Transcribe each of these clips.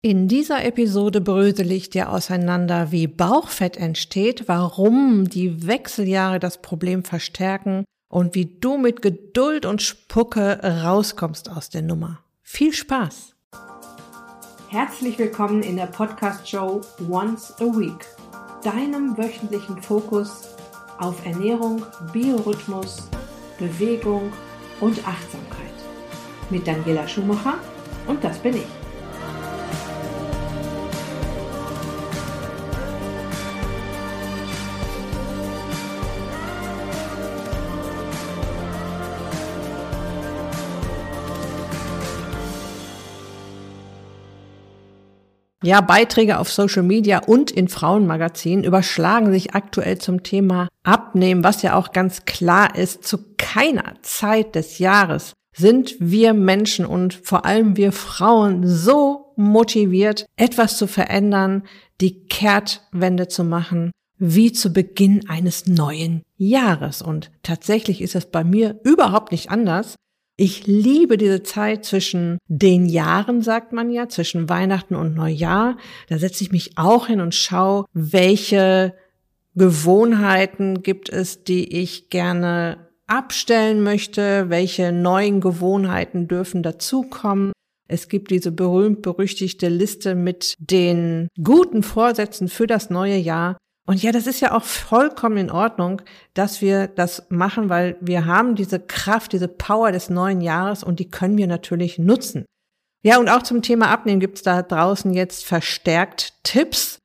In dieser Episode brösel ich dir auseinander, wie Bauchfett entsteht, warum die Wechseljahre das Problem verstärken und wie du mit Geduld und Spucke rauskommst aus der Nummer. Viel Spaß! Herzlich willkommen in der Podcast-Show Once a Week, deinem wöchentlichen Fokus auf Ernährung, Biorhythmus, Bewegung und Achtsamkeit. Mit Daniela Schumacher und das bin ich. Ja, Beiträge auf Social Media und in Frauenmagazinen überschlagen sich aktuell zum Thema Abnehmen, was ja auch ganz klar ist, zu keiner Zeit des Jahres sind wir Menschen und vor allem wir Frauen so motiviert, etwas zu verändern, die Kehrtwende zu machen, wie zu Beginn eines neuen Jahres. Und tatsächlich ist es bei mir überhaupt nicht anders. Ich liebe diese Zeit zwischen den Jahren, sagt man ja, zwischen Weihnachten und Neujahr. Da setze ich mich auch hin und schaue, welche Gewohnheiten gibt es, die ich gerne abstellen möchte, welche neuen Gewohnheiten dürfen dazukommen. Es gibt diese berühmt-berüchtigte Liste mit den guten Vorsätzen für das neue Jahr. Und ja, das ist ja auch vollkommen in Ordnung, dass wir das machen, weil wir haben diese Kraft, diese Power des neuen Jahres und die können wir natürlich nutzen. Ja, und auch zum Thema Abnehmen gibt's da draußen jetzt verstärkt Tipps.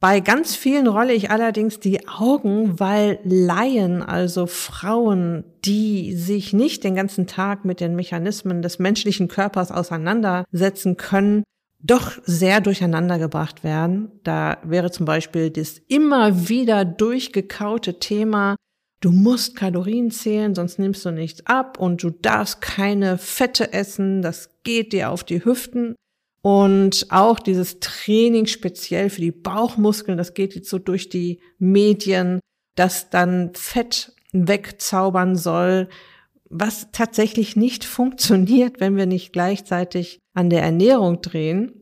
Bei ganz vielen rolle ich allerdings die Augen, weil Laien, also Frauen, die sich nicht den ganzen Tag mit den Mechanismen des menschlichen Körpers auseinandersetzen können, doch sehr durcheinander gebracht werden. Da wäre zum Beispiel das immer wieder durchgekaute Thema, du musst Kalorien zählen, sonst nimmst du nichts ab und du darfst keine Fette essen, das geht dir auf die Hüften. Und auch dieses Training speziell für die Bauchmuskeln, das geht jetzt so durch die Medien, das dann Fett wegzaubern soll, was tatsächlich nicht funktioniert, wenn wir nicht gleichzeitig an der Ernährung drehen.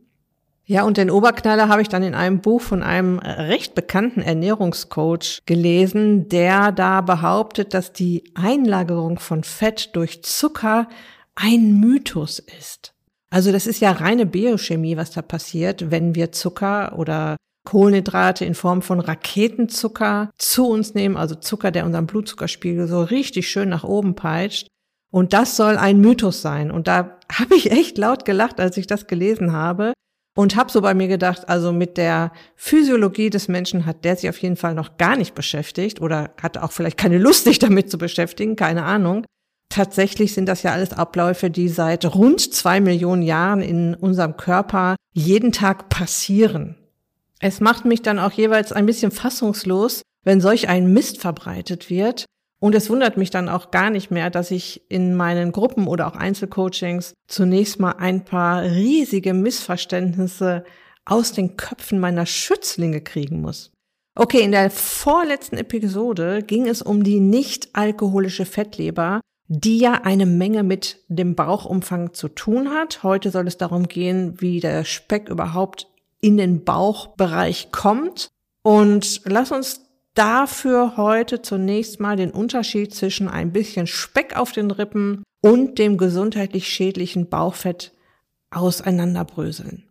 Ja, und den Oberknaller habe ich dann in einem Buch von einem recht bekannten Ernährungscoach gelesen, der da behauptet, dass die Einlagerung von Fett durch Zucker ein Mythos ist. Also das ist ja reine Biochemie, was da passiert, wenn wir Zucker oder Kohlenhydrate in Form von Raketenzucker zu uns nehmen, also Zucker, der unseren Blutzuckerspiegel so richtig schön nach oben peitscht. Und das soll ein Mythos sein. Und da habe ich echt laut gelacht, als ich das gelesen habe. Und habe so bei mir gedacht, also mit der Physiologie des Menschen hat der sich auf jeden Fall noch gar nicht beschäftigt oder hat auch vielleicht keine Lust, sich damit zu beschäftigen, keine Ahnung. Tatsächlich sind das ja alles Abläufe, die seit rund zwei Millionen Jahren in unserem Körper jeden Tag passieren. Es macht mich dann auch jeweils ein bisschen fassungslos, wenn solch ein Mist verbreitet wird und es wundert mich dann auch gar nicht mehr, dass ich in meinen Gruppen oder auch Einzelcoachings zunächst mal ein paar riesige Missverständnisse aus den Köpfen meiner Schützlinge kriegen muss. Okay, in der vorletzten Episode ging es um die nicht alkoholische Fettleber, die ja eine Menge mit dem Bauchumfang zu tun hat. Heute soll es darum gehen, wie der Speck überhaupt in den Bauchbereich kommt. Und lass uns dafür heute zunächst mal den Unterschied zwischen ein bisschen Speck auf den Rippen und dem gesundheitlich schädlichen Bauchfett auseinanderbröseln.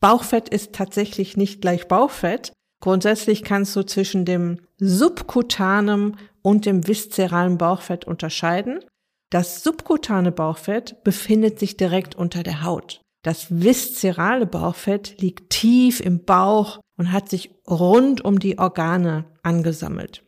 Bauchfett ist tatsächlich nicht gleich Bauchfett. Grundsätzlich kannst du zwischen dem subkutanen und dem viszeralen Bauchfett unterscheiden. Das subkutane Bauchfett befindet sich direkt unter der Haut. Das viszerale Bauchfett liegt tief im Bauch und hat sich rund um die Organe angesammelt.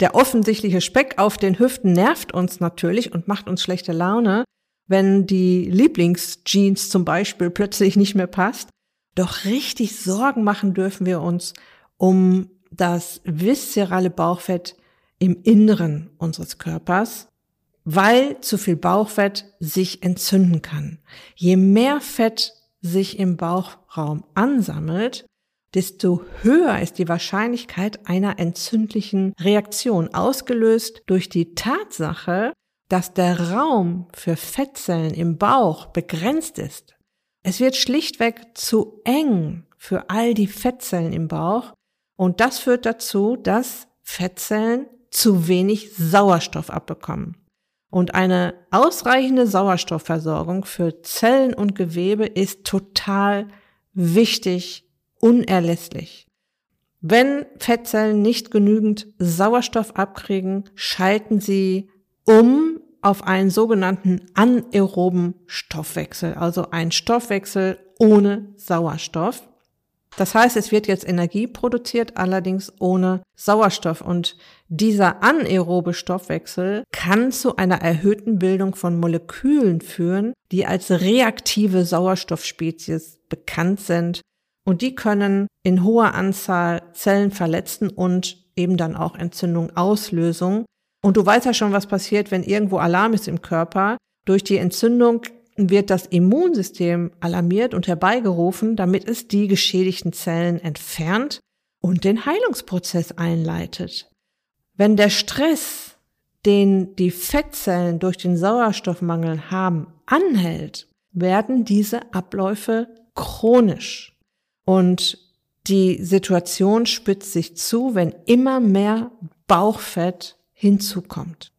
Der offensichtliche Speck auf den Hüften nervt uns natürlich und macht uns schlechte Laune, wenn die Lieblingsjeans zum Beispiel plötzlich nicht mehr passt. Doch richtig Sorgen machen dürfen wir uns um das viszerale Bauchfett im Inneren unseres Körpers, weil zu viel Bauchfett sich entzünden kann. Je mehr Fett sich im Bauchraum ansammelt, desto höher ist die Wahrscheinlichkeit einer entzündlichen Reaktion, ausgelöst durch die Tatsache, dass der Raum für Fettzellen im Bauch begrenzt ist. Es wird schlichtweg zu eng für all die Fettzellen im Bauch und das führt dazu, dass Fettzellen zu wenig Sauerstoff abbekommen. Und eine ausreichende Sauerstoffversorgung für Zellen und Gewebe ist total wichtig, unerlässlich. Wenn Fettzellen nicht genügend Sauerstoff abkriegen, schalten sie um auf einen sogenannten anaeroben Stoffwechsel, also ein Stoffwechsel ohne Sauerstoff. Das heißt, es wird jetzt Energie produziert, allerdings ohne Sauerstoff. Und dieser anaerobe Stoffwechsel kann zu einer erhöhten Bildung von Molekülen führen, die als reaktive Sauerstoffspezies bekannt sind. Und die können in hoher Anzahl Zellen verletzen und eben dann auch Entzündung auslösen. Und du weißt ja schon, was passiert, wenn irgendwo Alarm ist im Körper. Durch die Entzündung wird das Immunsystem alarmiert und herbeigerufen, damit es die geschädigten Zellen entfernt und den Heilungsprozess einleitet. Wenn der Stress, den die Fettzellen durch den Sauerstoffmangel haben, anhält, werden diese Abläufe chronisch. Und die Situation spitzt sich zu, wenn immer mehr Bauchfett hinzukommt.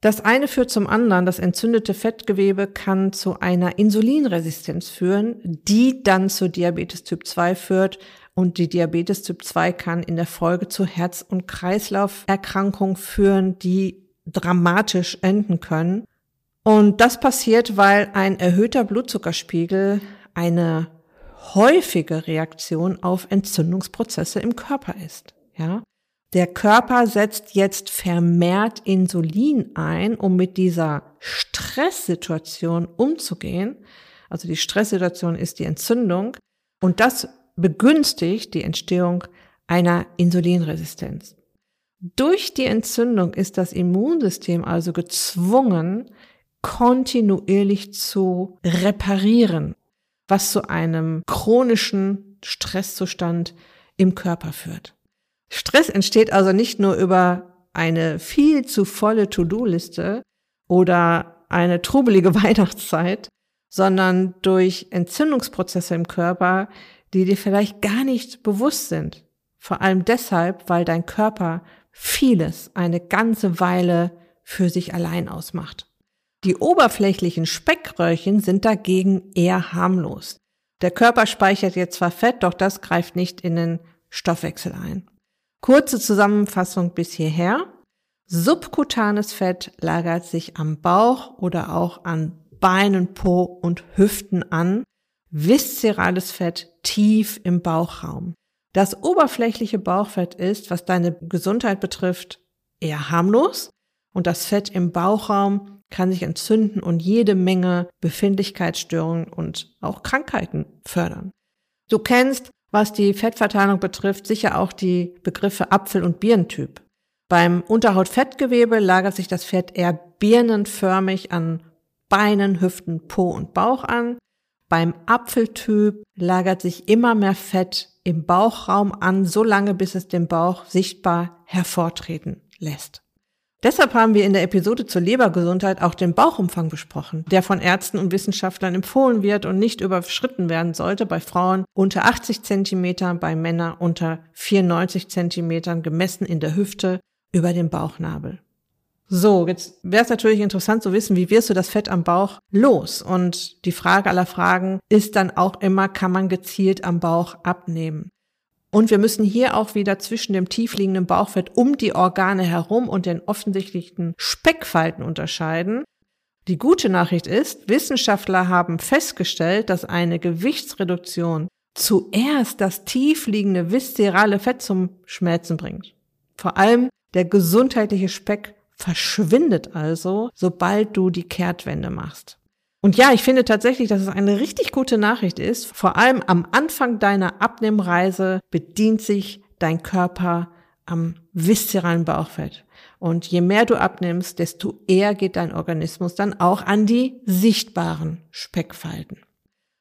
Das eine führt zum anderen. Das entzündete Fettgewebe kann zu einer Insulinresistenz führen, die dann zu Diabetes Typ 2 führt. Und die Diabetes Typ 2 kann in der Folge zu Herz- und Kreislauferkrankungen führen, die dramatisch enden können. Und das passiert, weil ein erhöhter Blutzuckerspiegel eine häufige Reaktion auf Entzündungsprozesse im Körper ist. Ja, der Körper setzt jetzt vermehrt Insulin ein, um mit dieser Stresssituation umzugehen. Also die Stresssituation ist die Entzündung und das begünstigt die Entstehung einer Insulinresistenz. Durch die Entzündung ist das Immunsystem also gezwungen, kontinuierlich zu reparieren, was zu einem chronischen Stresszustand im Körper führt. Stress entsteht also nicht nur über eine viel zu volle To-Do-Liste oder eine trubelige Weihnachtszeit, sondern durch Entzündungsprozesse im Körper, die dir vielleicht gar nicht bewusst sind. Vor allem deshalb, weil dein Körper vieles eine ganze Weile für sich allein ausmacht. Die oberflächlichen Speckröhrchen sind dagegen eher harmlos. Der Körper speichert jetzt zwar Fett, doch das greift nicht in den Stoffwechsel ein. Kurze Zusammenfassung bis hierher. Subkutanes Fett lagert sich am Bauch oder auch an Beinen, Po und Hüften an. Viszerales Fett tief im Bauchraum. Das oberflächliche Bauchfett ist, was deine Gesundheit betrifft, eher harmlos und das Fett im Bauchraum kann sich entzünden und jede Menge Befindlichkeitsstörungen und auch Krankheiten fördern. Du kennst was die Fettverteilung betrifft, sicher auch die Begriffe Apfel- und Birnentyp. Beim Unterhautfettgewebe lagert sich das Fett eher birnenförmig an Beinen, Hüften, Po und Bauch an. Beim Apfeltyp lagert sich immer mehr Fett im Bauchraum an, so lange bis es den Bauch sichtbar hervortreten lässt. Deshalb haben wir in der Episode zur Lebergesundheit auch den Bauchumfang besprochen, der von Ärzten und Wissenschaftlern empfohlen wird und nicht überschritten werden sollte bei Frauen unter 80 Zentimetern, bei Männern unter 94 Zentimetern gemessen in der Hüfte über dem Bauchnabel. So, jetzt wäre es natürlich interessant zu wissen, wie wirst du das Fett am Bauch los? Und die Frage aller Fragen ist dann auch immer, kann man gezielt am Bauch abnehmen? Und wir müssen hier auch wieder zwischen dem tiefliegenden Bauchfett um die Organe herum und den offensichtlichen Speckfalten unterscheiden. Die gute Nachricht ist, Wissenschaftler haben festgestellt, dass eine Gewichtsreduktion zuerst das tiefliegende viszerale Fett zum Schmelzen bringt. Vor allem der gesundheitliche Speck verschwindet also, sobald du die Kehrtwende machst. Und ja, ich finde tatsächlich, dass es eine richtig gute Nachricht ist. Vor allem am Anfang deiner Abnehmreise bedient sich dein Körper am viszeralen Bauchfett. Und je mehr du abnimmst, desto eher geht dein Organismus dann auch an die sichtbaren Speckfalten.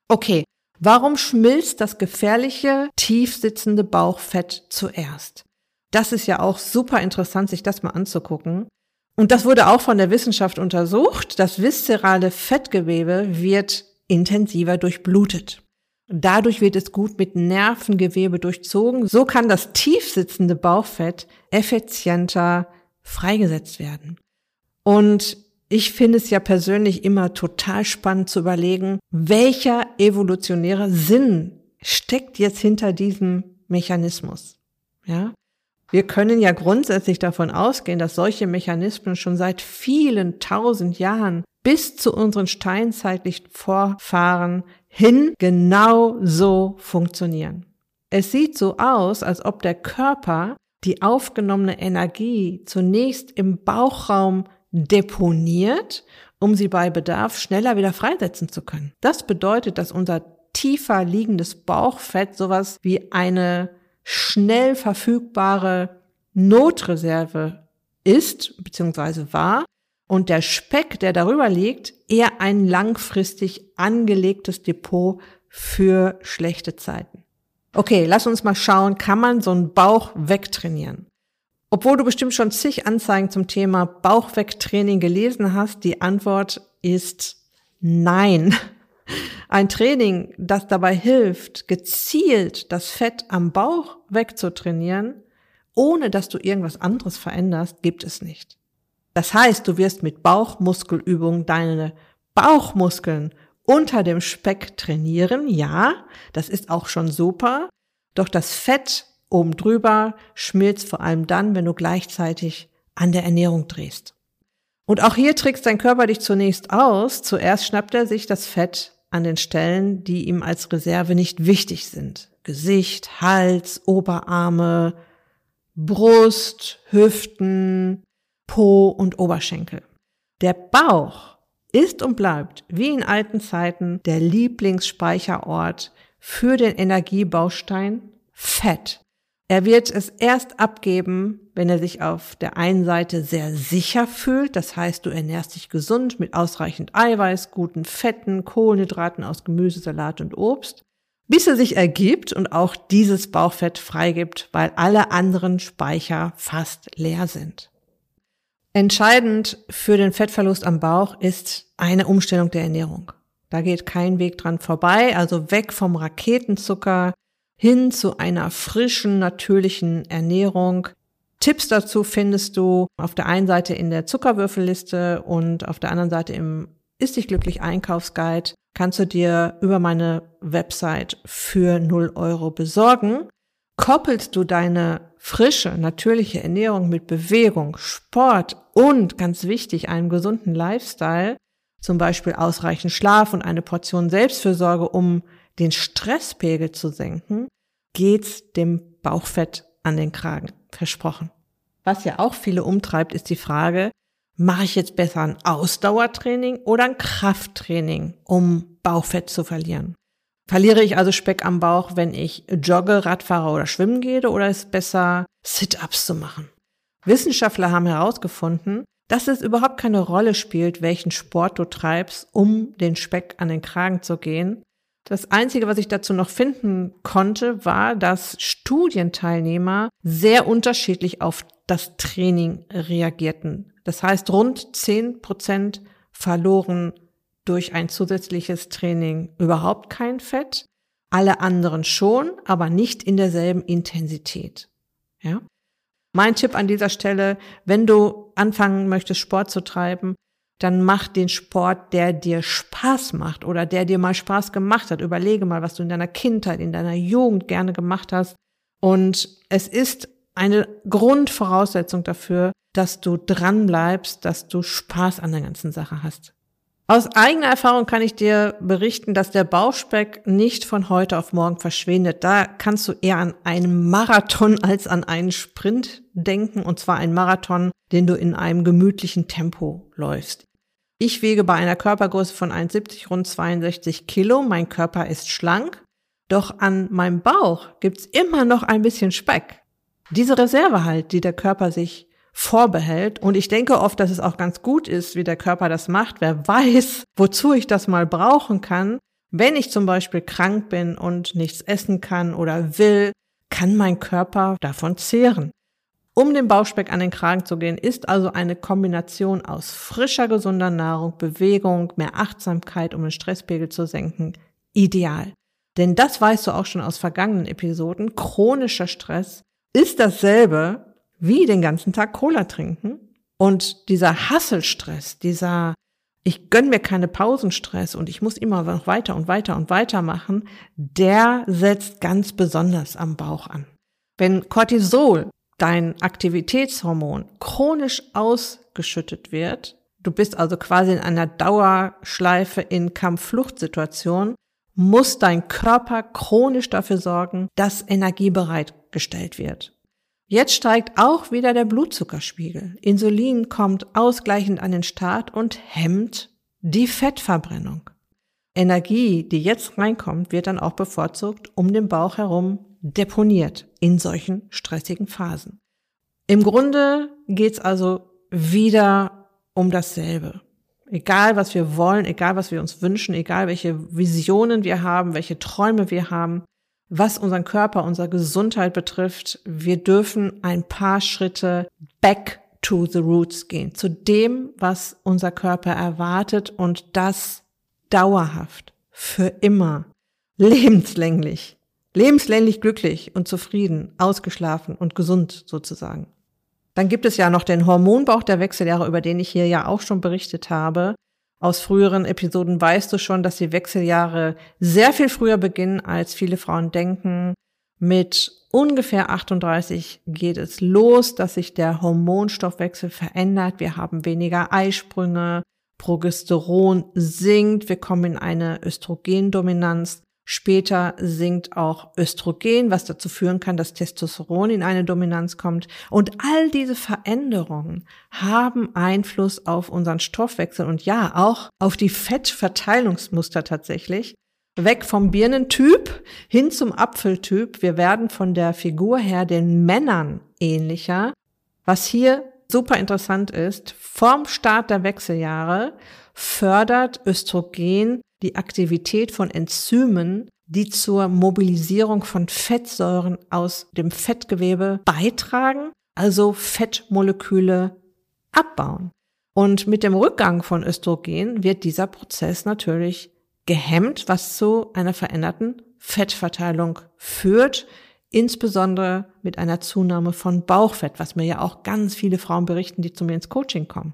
Okay, warum schmilzt das gefährliche, tief sitzende Bauchfett zuerst? Das ist ja auch super interessant, sich das mal anzugucken. Und das wurde auch von der Wissenschaft untersucht. Das viszerale Fettgewebe wird intensiver durchblutet. Dadurch wird es gut mit Nervengewebe durchzogen. So kann das tiefsitzende Bauchfett effizienter freigesetzt werden. Und ich finde es ja persönlich immer total spannend zu überlegen, welcher evolutionäre Sinn steckt jetzt hinter diesem Mechanismus. Ja? Wir können ja grundsätzlich davon ausgehen, dass solche Mechanismen schon seit vielen tausend Jahren bis zu unseren steinzeitlichen Vorfahren hin genau so funktionieren. Es sieht so aus, als ob der Körper die aufgenommene Energie zunächst im Bauchraum deponiert, um sie bei Bedarf schneller wieder freisetzen zu können. Das bedeutet, dass unser tiefer liegendes Bauchfett sowas wie eine schnell verfügbare Notreserve ist bzw. war und der Speck, der darüber liegt, eher ein langfristig angelegtes Depot für schlechte Zeiten. Okay, lass uns mal schauen, kann man so einen Bauch wegtrainieren? Obwohl du bestimmt schon zig Anzeigen zum Thema Bauchwegtraining gelesen hast, die Antwort ist nein. Ein Training, das dabei hilft, gezielt das Fett am Bauch wegzutrainieren, ohne dass du irgendwas anderes veränderst, gibt es nicht. Das heißt, du wirst mit Bauchmuskelübungen deine Bauchmuskeln unter dem Speck trainieren, ja, das ist auch schon super, doch das Fett oben drüber schmilzt vor allem dann, wenn du gleichzeitig an der Ernährung drehst. Und auch hier trickst dein Körper dich zunächst aus. Zuerst schnappt er sich das Fett an den Stellen, die ihm als Reserve nicht wichtig sind. Gesicht, Hals, Oberarme, Brust, Hüften, Po und Oberschenkel. Der Bauch ist und bleibt, wie in alten Zeiten, der Lieblingsspeicherort für den Energiebaustein Fett. Er wird es erst abgeben, wenn er sich auf der einen Seite sehr sicher fühlt, das heißt, du ernährst dich gesund mit ausreichend Eiweiß, guten Fetten, Kohlenhydraten aus Gemüse, Salat und Obst, bis er sich ergibt und auch dieses Bauchfett freigibt, weil alle anderen Speicher fast leer sind. Entscheidend für den Fettverlust am Bauch ist eine Umstellung der Ernährung. Da geht kein Weg dran vorbei, also weg vom Raketenzucker, hin zu einer frischen, natürlichen Ernährung. Tipps dazu findest du auf der einen Seite in der Zuckerwürfelliste und auf der anderen Seite im Ist dich glücklich Einkaufsguide kannst du dir über meine Website für 0 Euro besorgen. Koppelst du deine frische, natürliche Ernährung mit Bewegung, Sport und ganz wichtig, einem gesunden Lifestyle, zum Beispiel ausreichend Schlaf und eine Portion Selbstfürsorge, um den Stresspegel zu senken, geht's dem Bauchfett an den Kragen. Versprochen. Was ja auch viele umtreibt, ist die Frage, mache ich jetzt besser ein Ausdauertraining oder ein Krafttraining, um Bauchfett zu verlieren? Verliere ich also Speck am Bauch, wenn ich jogge, Radfahre oder schwimmen gehe, oder ist es besser, Sit-ups zu machen? Wissenschaftler haben herausgefunden, dass es überhaupt keine Rolle spielt, welchen Sport du treibst, um den Speck an den Kragen zu gehen, das Einzige, was ich dazu noch finden konnte, war, dass Studienteilnehmer sehr unterschiedlich auf das Training reagierten. Das heißt, rund zehn Prozent verloren durch ein zusätzliches Training überhaupt kein Fett. Alle anderen schon, aber nicht in derselben Intensität. Ja? Mein Tipp an dieser Stelle, wenn du anfangen möchtest, Sport zu treiben, dann mach den Sport, der dir Spaß macht oder der dir mal Spaß gemacht hat. Überlege mal, was du in deiner Kindheit, in deiner Jugend gerne gemacht hast. Und es ist eine Grundvoraussetzung dafür, dass du dran bleibst, dass du Spaß an der ganzen Sache hast. Aus eigener Erfahrung kann ich dir berichten, dass der Bauchspeck nicht von heute auf morgen verschwindet. Da kannst du eher an einen Marathon als an einen Sprint denken, und zwar einen Marathon, den du in einem gemütlichen Tempo läufst. Ich wiege bei einer Körpergröße von 1,70 rund 62 Kilo. Mein Körper ist schlank. Doch an meinem Bauch gibt's immer noch ein bisschen Speck. Diese Reserve halt, die der Körper sich vorbehält. Und ich denke oft, dass es auch ganz gut ist, wie der Körper das macht. Wer weiß, wozu ich das mal brauchen kann. Wenn ich zum Beispiel krank bin und nichts essen kann oder will, kann mein Körper davon zehren. um dem Bauchspeck an den Kragen zu gehen, ist also eine Kombination aus frischer, gesunder Nahrung, Bewegung, mehr Achtsamkeit, um den Stresspegel zu senken, ideal. Denn das weißt du auch schon aus vergangenen Episoden. Chronischer Stress ist dasselbe wie den ganzen Tag Cola trinken. Und dieser Hasselstress, dieser ich gönn mir keine Pausenstress und ich muss immer noch weiter und weiter und weiter machen, der setzt ganz besonders am Bauch an. Wenn Cortisol, dein Aktivitätshormon, chronisch ausgeschüttet wird, du bist also quasi in einer Dauerschleife in Kampffluchtsituation, muss dein Körper chronisch dafür sorgen, dass Energie bereitgestellt wird. Jetzt steigt auch wieder der Blutzuckerspiegel. Insulin kommt ausgleichend an den Start und hemmt die Fettverbrennung. Energie, die jetzt reinkommt, wird dann auch bevorzugt um den Bauch herum deponiert in solchen stressigen Phasen. Im Grunde geht's also wieder um dasselbe. Egal, was wir wollen, egal, was wir uns wünschen, egal, welche Visionen wir haben, welche Träume wir haben, was unseren Körper, unsere Gesundheit betrifft, wir dürfen ein paar Schritte back to the roots gehen, zu dem, was unser Körper erwartet und das dauerhaft, für immer, lebenslänglich, lebenslänglich glücklich und zufrieden, ausgeschlafen und gesund sozusagen. Dann gibt es ja noch den Hormonbauch der Wechseljahre, über den ich hier ja auch schon berichtet habe. Aus früheren Episoden weißt du schon, dass die Wechseljahre sehr viel früher beginnen, als viele Frauen denken. Mit ungefähr 38 geht es los, dass sich der Hormonstoffwechsel verändert. Wir haben weniger Eisprünge, Progesteron sinkt, wir kommen in eine Östrogendominanz. Später sinkt auch Östrogen, was dazu führen kann, dass Testosteron in eine Dominanz kommt. Und all diese Veränderungen haben Einfluss auf unseren Stoffwechsel und ja, auch auf die Fettverteilungsmuster tatsächlich. Weg vom Birnentyp hin zum Apfeltyp. Wir werden von der Figur her den Männern ähnlicher. Was hier super interessant ist, vorm Start der Wechseljahre fördert Östrogen die Aktivität von Enzymen, die zur Mobilisierung von Fettsäuren aus dem Fettgewebe beitragen, also Fettmoleküle abbauen. Und mit dem Rückgang von Östrogen wird dieser Prozess natürlich gehemmt, was zu einer veränderten Fettverteilung führt, insbesondere mit einer Zunahme von Bauchfett, was mir ja auch ganz viele Frauen berichten, die zu mir ins Coaching kommen.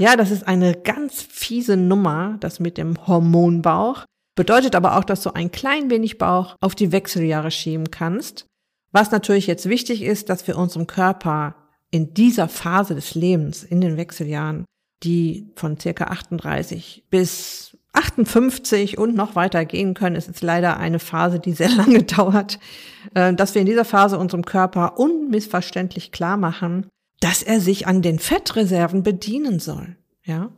Ja, das ist eine ganz fiese Nummer, das mit dem Hormonbauch. Bedeutet aber auch, dass du ein klein wenig Bauch auf die Wechseljahre schieben kannst. Was natürlich jetzt wichtig ist, dass wir unserem Körper in dieser Phase des Lebens, in den Wechseljahren, die von circa 38 bis 58 und noch weiter gehen können, ist jetzt leider eine Phase, die sehr lange dauert, äh, dass wir in dieser Phase unserem Körper unmissverständlich klar machen, dass er sich an den Fettreserven bedienen soll. Ja.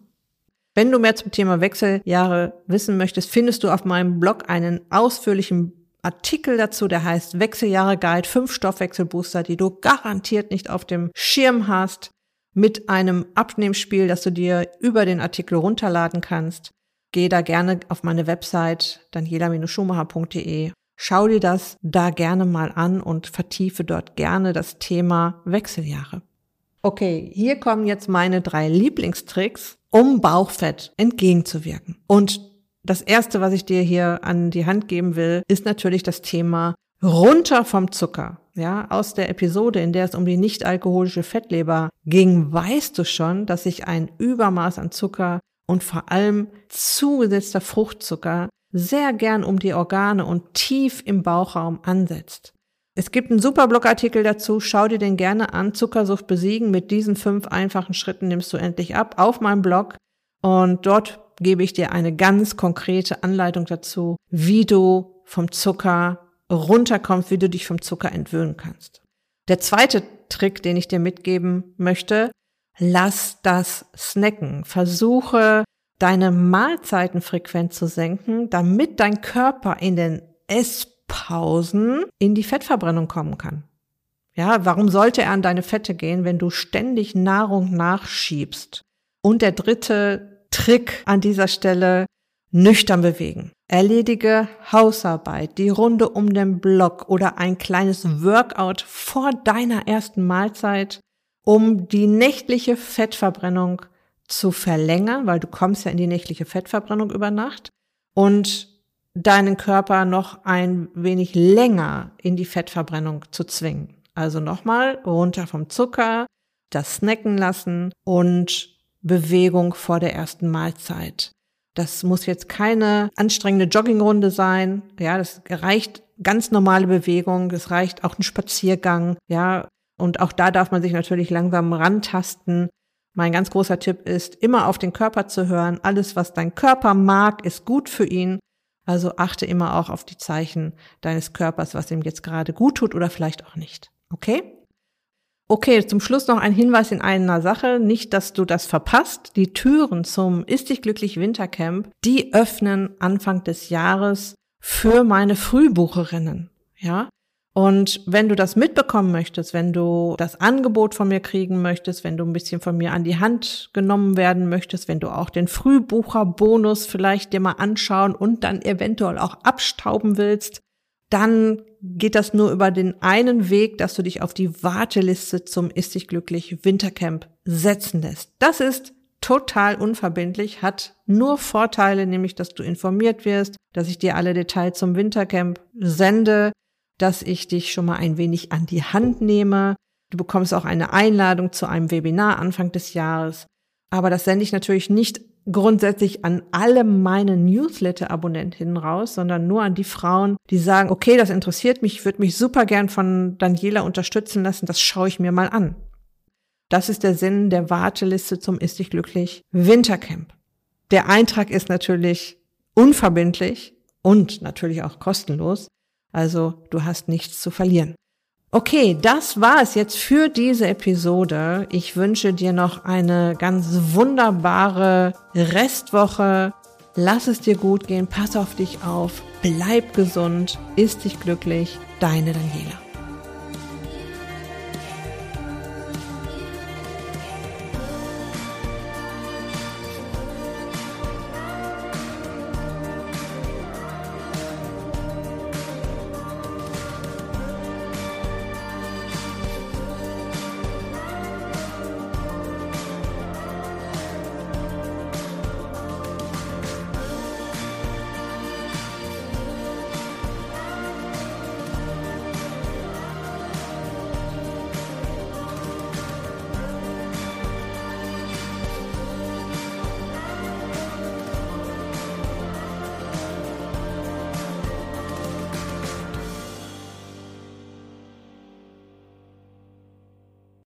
Wenn du mehr zum Thema Wechseljahre wissen möchtest, findest du auf meinem Blog einen ausführlichen Artikel dazu, der heißt Wechseljahre Guide, fünf Stoffwechselbooster, die du garantiert nicht auf dem Schirm hast, mit einem Abnehmspiel, das du dir über den Artikel runterladen kannst. Geh da gerne auf meine Website daniela-schumacher.de. Schau dir das da gerne mal an und vertiefe dort gerne das Thema Wechseljahre. Okay, hier kommen jetzt meine drei Lieblingstricks, um Bauchfett entgegenzuwirken. Und das erste, was ich dir hier an die Hand geben will, ist natürlich das Thema runter vom Zucker. Ja, aus der Episode, in der es um die nicht-alkoholische Fettleber ging, weißt du schon, dass sich ein Übermaß an Zucker und vor allem zugesetzter Fruchtzucker sehr gern um die Organe und tief im Bauchraum ansetzt. Es gibt einen super Blogartikel dazu, schau dir den gerne an. Zuckersucht besiegen. Mit diesen fünf einfachen Schritten nimmst du endlich ab auf meinem Blog. Und dort gebe ich dir eine ganz konkrete Anleitung dazu, wie du vom Zucker runterkommst, wie du dich vom Zucker entwöhnen kannst. Der zweite Trick, den ich dir mitgeben möchte, lass das snacken. Versuche deine Mahlzeitenfrequenz zu senken, damit dein Körper in den Ess Pausen in die Fettverbrennung kommen kann. Ja, warum sollte er an deine Fette gehen, wenn du ständig Nahrung nachschiebst? Und der dritte Trick an dieser Stelle, nüchtern bewegen. Erledige Hausarbeit, die Runde um den Block oder ein kleines Workout vor deiner ersten Mahlzeit, um die nächtliche Fettverbrennung zu verlängern, weil du kommst ja in die nächtliche Fettverbrennung über Nacht und deinen Körper noch ein wenig länger in die Fettverbrennung zu zwingen. Also nochmal runter vom Zucker, das Snacken lassen und Bewegung vor der ersten Mahlzeit. Das muss jetzt keine anstrengende Joggingrunde sein. Ja, das reicht ganz normale Bewegung. Es reicht auch ein Spaziergang. Ja, und auch da darf man sich natürlich langsam rantasten. Mein ganz großer Tipp ist, immer auf den Körper zu hören. Alles, was dein Körper mag, ist gut für ihn. Also achte immer auch auf die Zeichen deines Körpers, was ihm jetzt gerade gut tut oder vielleicht auch nicht. Okay? Okay, zum Schluss noch ein Hinweis in einer Sache. Nicht, dass du das verpasst. Die Türen zum Ist dich glücklich Wintercamp, die öffnen Anfang des Jahres für meine Frühbucherinnen. Ja? Und wenn du das mitbekommen möchtest, wenn du das Angebot von mir kriegen möchtest, wenn du ein bisschen von mir an die Hand genommen werden möchtest, wenn du auch den Frühbucherbonus vielleicht dir mal anschauen und dann eventuell auch abstauben willst, dann geht das nur über den einen Weg, dass du dich auf die Warteliste zum Ist dich glücklich Wintercamp setzen lässt. Das ist total unverbindlich, hat nur Vorteile, nämlich dass du informiert wirst, dass ich dir alle Details zum Wintercamp sende, dass ich dich schon mal ein wenig an die Hand nehme. Du bekommst auch eine Einladung zu einem Webinar Anfang des Jahres. Aber das sende ich natürlich nicht grundsätzlich an alle meine Newsletter-Abonnentinnen raus, sondern nur an die Frauen, die sagen, okay, das interessiert mich, ich würde mich super gern von Daniela unterstützen lassen, das schaue ich mir mal an. Das ist der Sinn der Warteliste zum Ist dich glücklich Wintercamp. Der Eintrag ist natürlich unverbindlich und natürlich auch kostenlos. Also du hast nichts zu verlieren. Okay, das war es jetzt für diese Episode. Ich wünsche dir noch eine ganz wunderbare Restwoche. Lass es dir gut gehen, pass auf dich auf, bleib gesund, ist dich glücklich, deine Daniela.